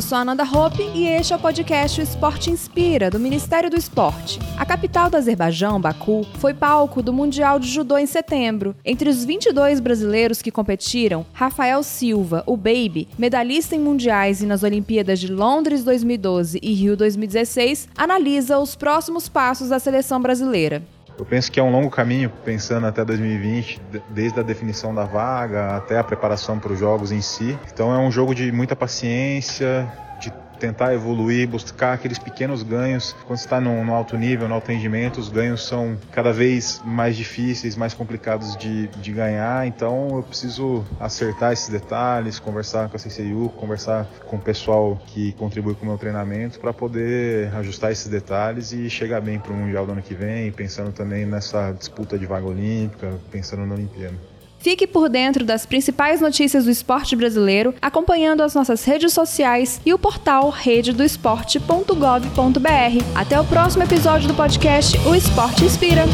Eu sou a Ananda Hope e este é o podcast O Esporte Inspira, do Ministério do Esporte. A capital do Azerbaijão, Baku, foi palco do Mundial de Judô em setembro. Entre os 22 brasileiros que competiram, Rafael Silva, o Baby, medalhista em mundiais e nas Olimpíadas de Londres 2012 e Rio 2016, analisa os próximos passos da seleção brasileira. Eu penso que é um longo caminho, pensando até 2020, desde a definição da vaga até a preparação para os jogos em si. Então é um jogo de muita paciência, tentar evoluir, buscar aqueles pequenos ganhos. Quando está no, no, alto nível, no alto rendimento, os ganhos são cada vez mais difíceis, mais complicados de, de ganhar. Então eu preciso acertar esses detalhes, conversar com a CCU, conversar com o pessoal que contribui com o meu treinamento para poder ajustar esses detalhes e chegar bem para o Mundial do ano que vem, pensando também nessa disputa de vaga olímpica, pensando na Olimpíada. Fique por dentro das principais notícias do esporte brasileiro, acompanhando as nossas redes sociais e o portal rededoesporte.gov.br. Até o próximo episódio do podcast O Esporte Inspira.